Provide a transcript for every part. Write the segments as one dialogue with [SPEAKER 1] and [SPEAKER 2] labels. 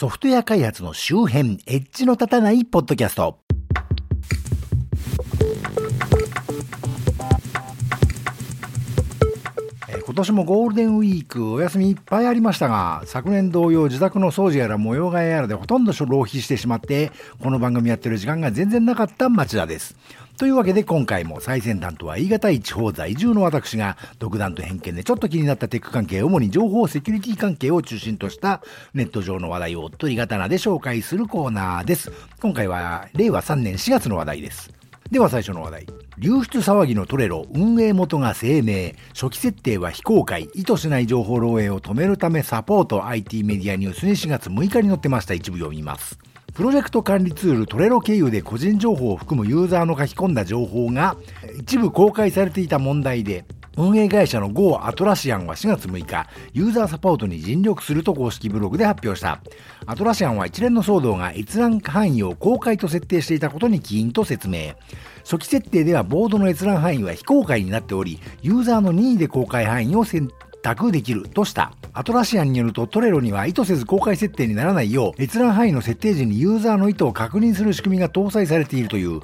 [SPEAKER 1] ソフトウェア開発の周辺、エッジの立たないポッドキャスト。今年もゴールデンウィークお休みいっぱいありましたが、昨年同様自宅の掃除やら模様替えやらでほとんど浪費してしまって、この番組やってる時間が全然なかった町田です。というわけで今回も最先端とは言い難い地方在住の私が独断と偏見でちょっと気になったテック関係、主に情報セキュリティ関係を中心としたネット上の話題を鳥刀で紹介するコーナーです。今回は令和3年4月の話題です。では最初の話題。流出騒ぎのトレロ、運営元が声明、初期設定は非公開、意図しない情報漏洩を止めるためサポート IT メディアニュースに4月6日に載ってました一部読みます。プロジェクト管理ツールトレロ経由で個人情報を含むユーザーの書き込んだ情報が一部公開されていた問題で、運営会社の Go アトラシアンは4月6日、ユーザーサポートに尽力すると公式ブログで発表した。アトラシアンは一連の騒動が閲覧範囲を公開と設定していたことに起因と説明。初期設定ではボードの閲覧範囲は非公開になっており、ユーザーの任意で公開範囲を選択できるとした。アトラシアンによると Trelloには意図せず公開設定にならないよう閲覧範囲の設定時にユーザーの意図を確認する仕組みが搭載されているという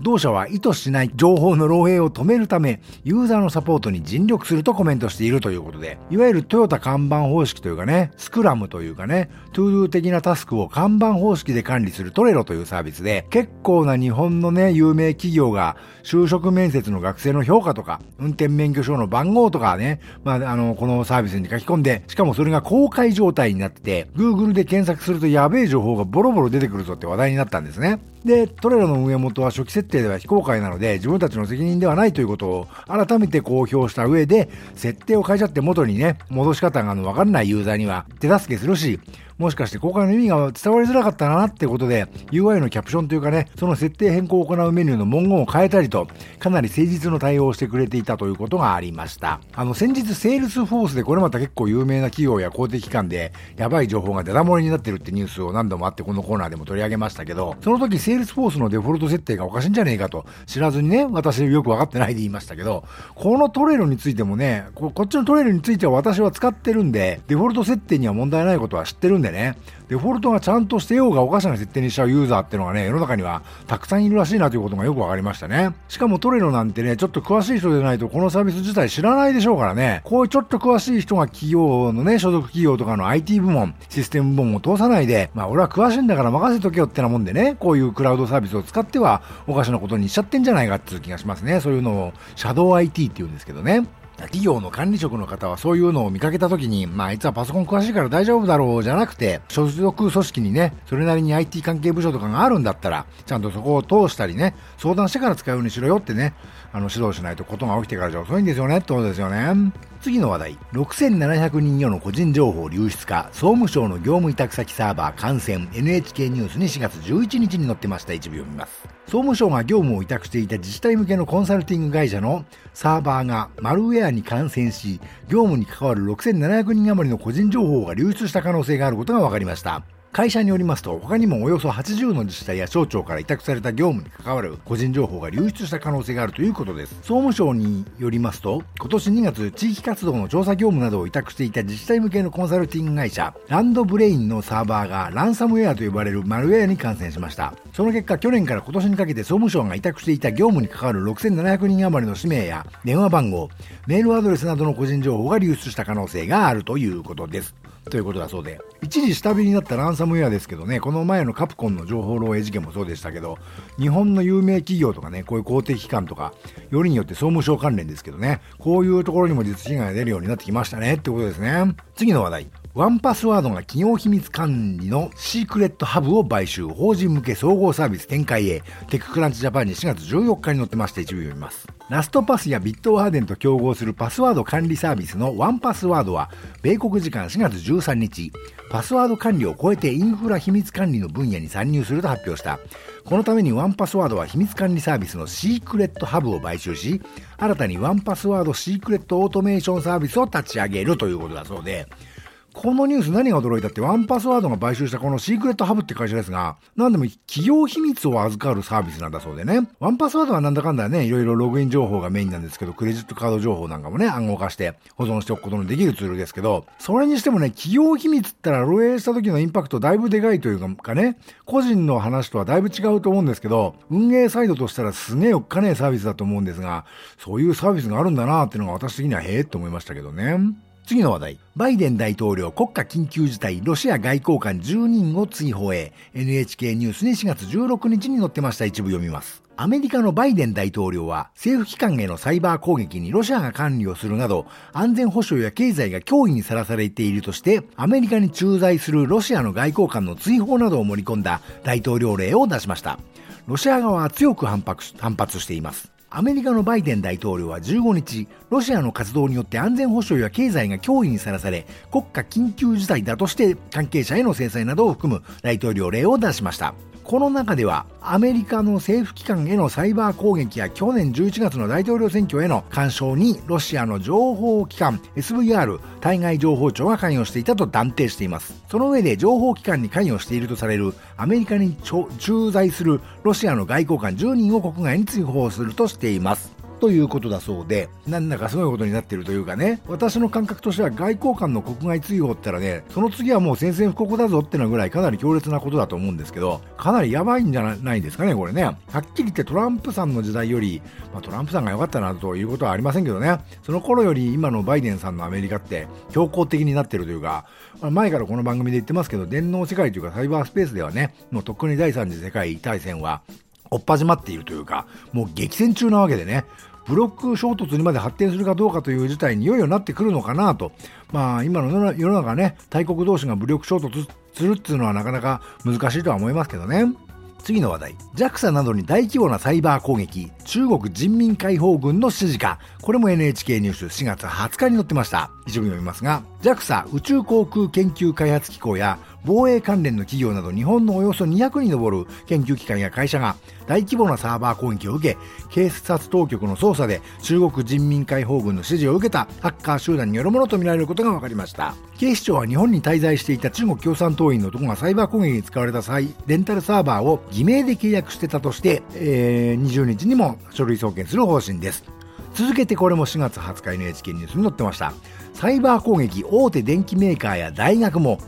[SPEAKER 1] 同社は意図しない情報の漏洩を止めるため、ユーザーのサポートに尽力するとコメントしているということで、いわゆるトヨタかんばん方式というかね、スクラムというかね、 ToDo 的なタスクをかんばん方式で管理する Trelloというサービスで、結構な日本のね、有名企業が就職面接の学生の評価とか、運転免許証の番号とかね、まあ、あの、このサービスに書き込んで、しかもそれが公開状態になってて、Google で検索するとやべえ情報がボロボロ出てくるぞって話題になったんですね。で、トレロの運営元は初期設定では非公開なので、自分たちの責任ではないということを改めて公表した上で、設定を変えちゃって元にね、戻し方がわかんないユーザーには手助けするし、もしかして公開の意味が伝わりづらかったなってことで、UI のキャプションというかね、その設定変更を行うメニューの文言を変えたりと、かなり誠実の対応をしてくれていたということがありました。あの、先日、セールスフォースでこれまた結構有名な企業や公的機関で、やばい情報がダダ漏れになってるってニュースを何度もあってこのコーナーでも取り上げましたけど、その時、セールスフォースのデフォルト設定がおかしいんじゃねえかと、知らずにね、私よくわかってないで言いましたけど、この Trello についてもね、こっちの Trello については私は使ってるんで、デフォルト設定には問題ないことは知ってるんでね、デフォルトがちゃんとしてようがおかしな設定にしちゃうユーザーっていうのがね、世の中にはたくさんいるらしいなということがよくわかりましたね。しかもトレロなんてね、ちょっと詳しい人でないとこのサービス自体知らないでしょうからね、こういうちょっと詳しい人が企業のね、所属企業とかの IT 部門、システム部門を通さないで、まあ俺は詳しいんだから任せとけよってなもんでね、こういうクラウドサービスを使ってはおかしなことにしちゃってんじゃないかっていう気がしますね。そういうのをシャドウ IT って言うんですけどね。企業の管理職の方はそういうのを見かけた時に、まあ、あいつはパソコン詳しいから大丈夫だろうじゃなくて、所属組織にね、それなりに IT 関係部署とかがあるんだったら、ちゃんとそこを通したりね、相談してから使うようにしろよってね、あの、指導しないとことが起きてからじゃ遅いんですよねってことですよね。次の話題。6700人余の個人情報流出か、総務省の業務委託先サーバー感染、NHK ニュースに4月11日に載ってました。一部読みます。総務省が業務を委託していた自治体向けのコンサルティング会社のサーバーがマルウェアに感染し、業務に関わる6700人余りの個人情報が流出した可能性があることが分かりました。会社によりますと、他にもおよそ80の自治体や省庁から委託された業務に関わる個人情報が流出した可能性があるということです。総務省によりますと、今年2月、地域活動の調査業務などを委託していた自治体向けのコンサルティング会社、ランドブレインのサーバーがランサムウェアと呼ばれるマルウェアに感染しました。その結果、去年から今年にかけて総務省が委託していた業務に関わる6700人余りの氏名や電話番号、メールアドレスなどの個人情報が流出した可能性があるということです。ということだそうで、一時下火になったランサムウェアですけどね、この前のカプコンの情報漏洩事件もそうでしたけど、日本の有名企業とかね、こういう公的機関とか、よりによって総務省関連ですけどね、こういうところにも実被害が出るようになってきましたねってことですね。次の話題。ワンパスワードが企業秘密管理のシークレットハブを買収、法人向け総合サービス展開へ、テッククランチジャパンに4月14日に載ってまして一部読みます。ラストパスやビットワーデンと競合するパスワード管理サービスのワンパスワードは、米国時間4月13日、パスワード管理を超えてインフラ秘密管理の分野に参入すると発表した。このためにワンパスワードは秘密管理サービスのシークレットハブを買収し、新たにワンパスワードシークレットオートメーションサービスを立ち上げるということだそうで、このニュース何が驚いたってワンパスワードが買収したこのシークレットハブって会社ですが、何でも企業秘密を預かるサービスなんだそうでね。ワンパスワードはなんだかんだね、いろいろログイン情報がメインなんですけど、クレジットカード情報なんかもね、暗号化して保存しておくことのできるツールですけど、それにしてもね、企業秘密ったら漏洩した時のインパクトだいぶでかいというかね、個人の話とはだいぶ違うと思うんですけど、運営サイドとしたらすげえおっかねえサービスだと思うんですが、そういうサービスがあるんだなーっていうのが私的にはへえって思いましたけどね。次の話題。バイデン大統領国家緊急事態ロシア外交官10人を追放へ NHK ニュースに4月16日に載ってました一部読みます。アメリカのバイデン大統領は政府機関へのサイバー攻撃にロシアが管理をするなど安全保障や経済が脅威にさらされているとしてアメリカに駐在するロシアの外交官の追放などを盛り込んだ大統領令を出しました。ロシア側は強く反発反発しています。アメリカのバイデン大統領は15日、ロシアの活動によって安全保障や経済が脅威にさらされ、国家緊急事態だとして関係者への制裁などを含む大統領令を出しました。この中では、アメリカの政府機関へのサイバー攻撃や去年11月の大統領選挙への干渉にロシアの情報機関 SVR 対外情報庁が関与していたと断定しています。その上で情報機関に関与しているとされるアメリカに駐在するロシアの外交官10人を国外に追放するとしています。ということだそうで、なんだかすごいことになってるというかね、私の感覚としては外交官の国外追放ったらね、その次はもう宣戦布告だぞってのぐらいかなり強烈なことだと思うんですけど、かなりやばいんじゃないですかね、これね。はっきり言ってトランプさんの時代より、まあ、トランプさんが良かったなということはありませんけどね、その頃より今のバイデンさんのアメリカって強硬的になってるというか、前からこの番組で言ってますけど、電脳世界というかサイバースペースではね、もうとっくに第三次世界大戦は追っ始まっているというか、もう激戦中なわけでね、ブロック衝突にまで発展するかどうかという事態にいよいよなってくるのかなと。まあ、今の世の中ね、大国同士が武力衝突するっていうのはなかなか難しいとは思いますけどね。次の話題 JAXA などに大規模なサイバー攻撃中国人民解放軍の指示かこれも NHK ニュース4月20日に載ってました一部読みますが JAXA 宇宙航空研究開発機構や防衛関連の企業など日本のおよそ200に上る研究機関や会社が大規模なサーバー攻撃を受け、警察当局の捜査で中国人民解放軍の指示を受けたハッカー集団によるものとみられることが分かりました。警視庁は日本に滞在していた中国共産党員の男がサイバー攻撃に使われた際、レンタルサーバーを偽名で契約してたとして、えー、20日にも書類送検する方針です。続けてこれも4月20日 NHK ニュースに載ってました。サイバー攻撃大手電機メーカーや大学も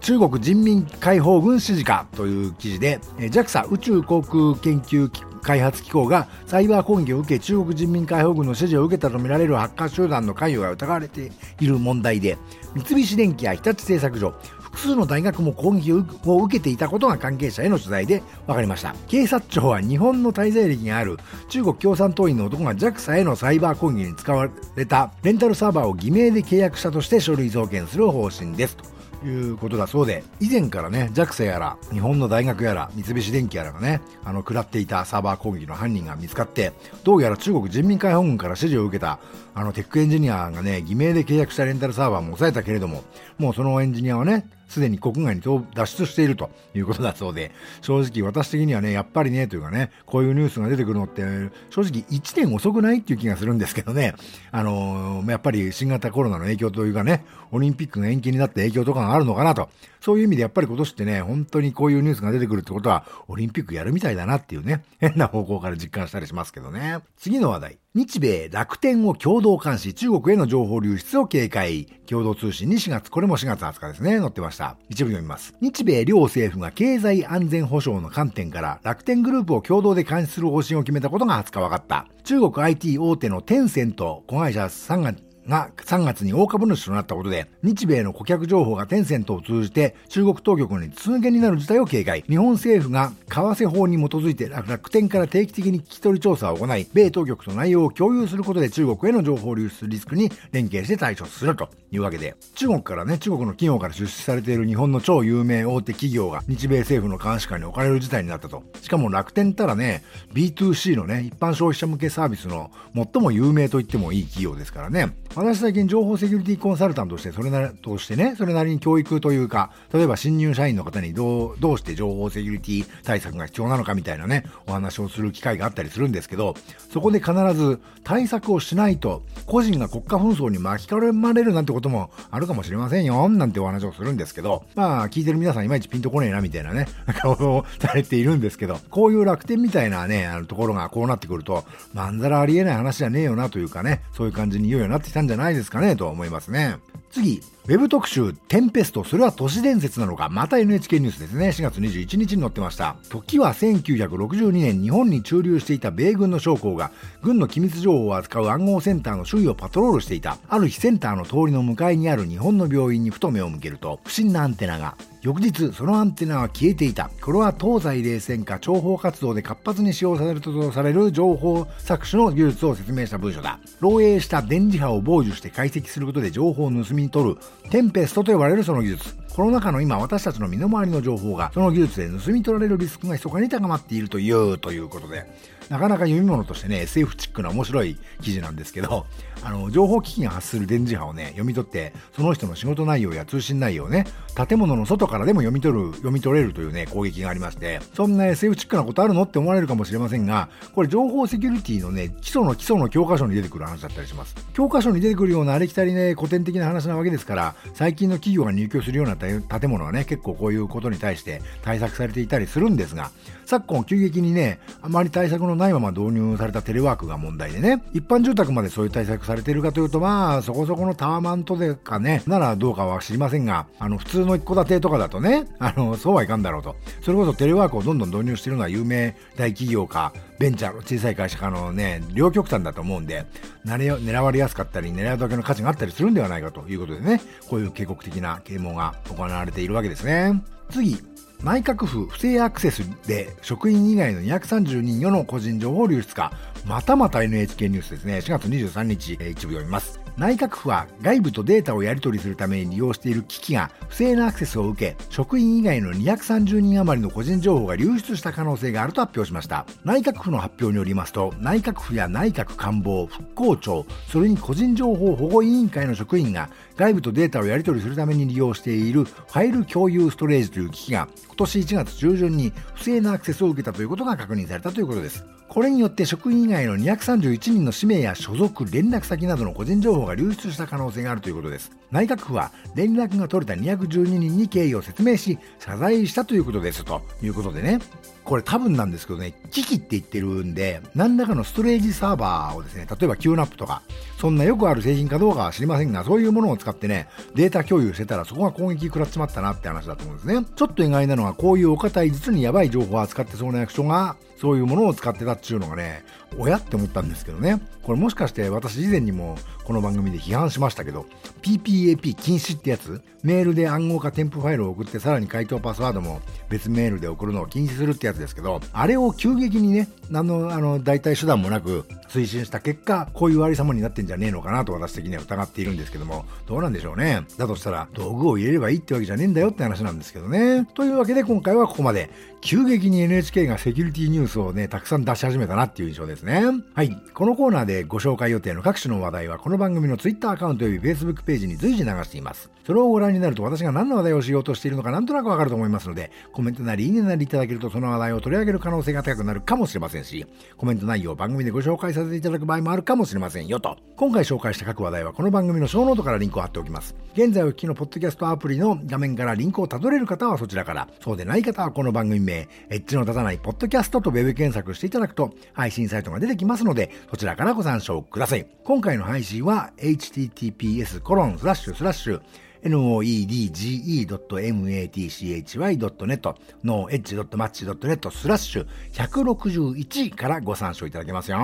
[SPEAKER 1] 中国人民解放軍支持かという記事で JAXA 宇宙航空研究開発機構がサイバー攻撃を受け中国人民解放軍の指示を受けたとみられるハッカー集団の関与が疑われている問題で三菱電機や日立製作所複数の大学も攻撃を受けていたことが関係者への取材で分かりました。警察庁は日本の滞在歴がある中国共産党員の男が JAXA へのサイバー攻撃に使われたレンタルサーバーを偽名で契約したとして書類送検する方針ですと。いうことだそうで、以前からね、JAXA やら、日本の大学やら、三菱電機やらがね、あの、食らっていたサーバー攻撃の犯人が見つかって、どうやら中国人民解放軍から指示を受けた、あの、テックエンジニアがね、偽名で契約したレンタルサーバーも抑えたけれども、もうそのエンジニアはね、すでに国外に脱出しているということだそうで、正直私的にはね、やっぱりね、というかね、こういうニュースが出てくるのって、正直1年遅くないっていう気がするんですけどね、あのー、やっぱり新型コロナの影響というかね、オリンピックが延期になった影響とかがあるのかなと、そういう意味でやっぱり今年ってね、本当にこういうニュースが出てくるってことは、オリンピックやるみたいだなっていうね、変な方向から実感したりしますけどね。次の話題。日米楽天を共同監視、中国への情報流出を警戒。共同通信に4月、これも4月20日ですね、載ってました。一部読みます。日米両政府が経済安全保障の観点から楽天グループを共同で監視する方針を決めたことが20日分かった。中国 IT 大手のテンセント、子会社3月が3月に大株主となったことで、日米の顧客情報がテンセントを通じて中国当局に通言になる事態を警戒。日本政府が為替法に基づいて楽天から定期的に聞き取り調査を行い、米当局と内容を共有することで中国への情報流出リスクに連携して対処するというわけで、中国からね、中国の企業から出資されている日本の超有名大手企業が日米政府の監視下に置かれる事態になったと。しかも楽天ったらね、B2C のね、一般消費者向けサービスの最も有名と言ってもいい企業ですからね。私最近情報セキュリティコンサルタントとして、それなりとしてね、それなりに教育というか、例えば新入社員の方にどう、どうして情報セキュリティ対策が必要なのかみたいなね、お話をする機会があったりするんですけど、そこで必ず対策をしないと、個人が国家紛争に巻き込まれるなんてこともあるかもしれませんよ、なんてお話をするんですけど、まあ、聞いてる皆さんいまいちピンとこねえな、みたいなね、顔をされているんですけど、こういう楽天みたいなね、あのところがこうなってくると、まんざらありえない話じゃねえよなというかね、そういう感じに言うようになってきたんじゃないですかね、とは思いますね。次、ウェブ特集、テンペスト、それは都市伝説なのか、また NHK ニュースですね。4月21日に載ってました。時は1962年、日本に駐留していた米軍の将校が、軍の機密情報を扱う暗号センターの周囲をパトロールしていた。ある日、センターの通りの向かいにある日本の病院にふと目を向けると、不審なアンテナが。翌日、そのアンテナは消えていた。これは東西冷戦下諜報活動で活発に使用されるとされる情報搾取の技術を説明した文書だ。漏洩した電磁波を傍受して解析することで情報を盗み取る、テンペストと呼ばれるその技術。コロナ禍の今、私たちの身の回りの情報が、その技術で盗み取られるリスクが密かに高まっているという、ということで、なかなか読み物としてね、SF チックな面白い記事なんですけど、あの、情報機器が発する電磁波をね、読み取って、その人の仕事内容や通信内容をね、建物の外からでも読み取る、読み取れるというね、攻撃がありまして、そんな SF チックなことあるのって思われるかもしれませんが、これ情報セキュリティのね、基礎の基礎の教科書に出てくる話だったりします。教科書に出てくるようなありきたりね、古典的な話なわけですから、最近の企業が入居するような建物はね、結構こういうことに対して対策されていたりするんですが、昨今急激にね、あまり対策のないまま導入されたテレワークが問題でね、一般住宅までそういう対策さされているかというと、まあ、そこそこのタワマントでかね、ならどうかは知りませんが、あの、普通の一戸建てとかだとね、あの、そうはいかんだろうと。それこそテレワークをどんどん導入しているのは有名大企業か、ベンチャーの小さい会社かのね、両極端だと思うんで、狙われやすかったり、狙うだけの価値があったりするんではないかということでね、こういう警告的な啓蒙が行われているわけですね。次、内閣府不正アクセスで職員以外の230人世の個人情報流出か、またまた NHK ニュースですね。4月23日、えー、一部読みます。内閣府は外部とデータをやり取りするために利用している機器が不正なアクセスを受け、職員以外の230人余りの個人情報が流出した可能性があると発表しました。内閣府の発表によりますと、内閣府や内閣官房、復興庁、それに個人情報保護委員会の職員が外部とデータをやり取りするために利用しているファイル共有ストレージという機器が今年1月中旬に不正なアクセスを受けたということが確認されたということです。これによって職員以外の231人の氏名や所属、連絡先などの個人情報が流出した可能性があるということです。内閣府は連絡が取れた212人に経緯を説明し、謝罪したということです。ということでね。これ多分なんですけどね、機器って言ってるんで、何らかのストレージサーバーをですね、例えば QNAP とか、そんなよくある製品かどうかは知りませんが、そういうものを使ってね、データ共有してたらそこが攻撃食らっちまったなって話だと思うんですね。ちょっと意外なのは、こういうお堅い実にやばい情報を扱ってそうな役所が、そういうものを使ってたっていうのがね、親って思ったんですけどね。これもしかして私以前にもこの番組で批判しましたけど、PPAP 禁止ってやつ？メールで暗号化添付ファイルを送ってさらに回答パスワードも別メールで送るのを禁止するってやつですけど、あれを急激にね、何の、あの、代替手段もなく推進した結果、こういうありさまになってんじゃねえのかなと私的には疑っているんですけども、どうなんでしょうね。だとしたら、道具を入れればいいってわけじゃねえんだよって話なんですけどね。というわけで今回はここまで。急激に NHK がセキュリティニュースをね、たくさん出し始めたなっていう印象ですね。はい。このコーナーでご紹介予定の各種の話題はこの番組の Twitter アカウント及び Facebook ページに随時流しています。それをご覧になると私が何の話題をしようとしているのかなんとなくわかると思いますので、コメントなりいいねなりいただけるとその話題を取り上げる可能性が高くなるかもしれませんし、コメント内容を番組でご紹介させていただく場合もあるかもしれませんよと。今回紹介した各話題はこの番組のショーノートからリンクを貼っておきます。現在お聞きのポッドキャストアプリの画面からリンクをたどれる方はそちらから、そうでない方はこの番組名、エッジの立たないポッドキャストとウェブ検索していただくと配信サイトが出てきますので、そちらからご参照ください。今回の配信は https コロンスラッシュスラッシュ noedge.matchy.net の edge.match.net スラッシュ161からご参照いただけますよ。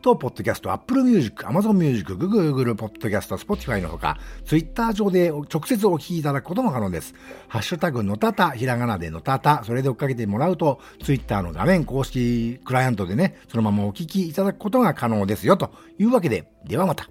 [SPEAKER 1] と、ポッドキャスト、Apple Music、Amazon Music、Google ポッドキャスト、Spotify のほか、Twitter 上で直接お聞きいただくことも可能です。ハッシュタグのたた、ひらがなでのたた、それで追っかけてもらうと、Twitter の画面公式クライアントでね、そのままお聞きいただくことが可能ですよ、というわけで、ではまた。